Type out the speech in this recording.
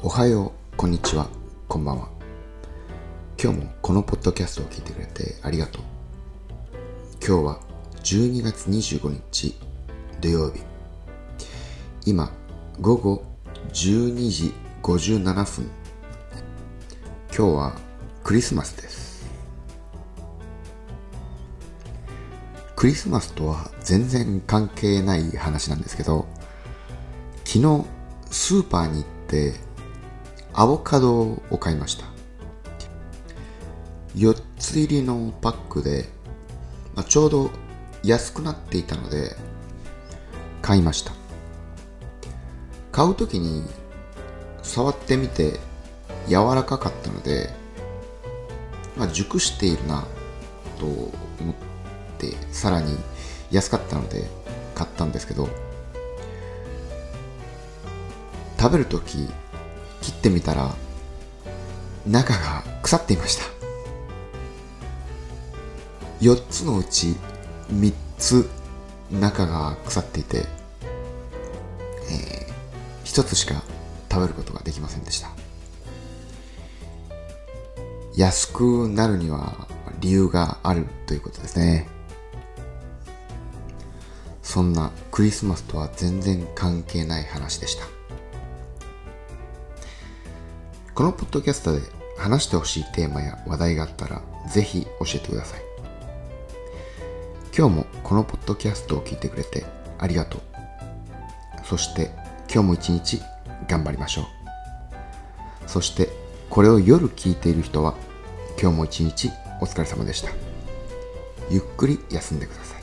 おはよう、こんにちは、こんばんは。今日もこのポッドキャストを聞いてくれてありがとう。今日は12月25日土曜日。今、午後12時57分。今日はクリスマスです。クリスマスとは全然関係ない話なんですけど、昨日スーパーに行ってアボカドを買いました。4つ入りのパックで、まあ、ちょうど安くなっていたので買いました。買う時に触ってみて柔らかかったので、まあ、熟しているなと思ってさらに安かったので買ったんですけど食べるとき切ってみたら中が腐っていました。4つのうち3つ中が腐っていて、えー、1つしか食べることができませんでした。安くなるには理由があるということですね。そんなクリスマスとは全然関係ない話でした。このポッドキャストで話してほしいテーマや話題があったらぜひ教えてください。今日もこのポッドキャストを聞いてくれてありがとう。そして今日も一日頑張りましょう。そしてこれを夜聞いている人は今日も一日お疲れ様でした。ゆっくり休んでください。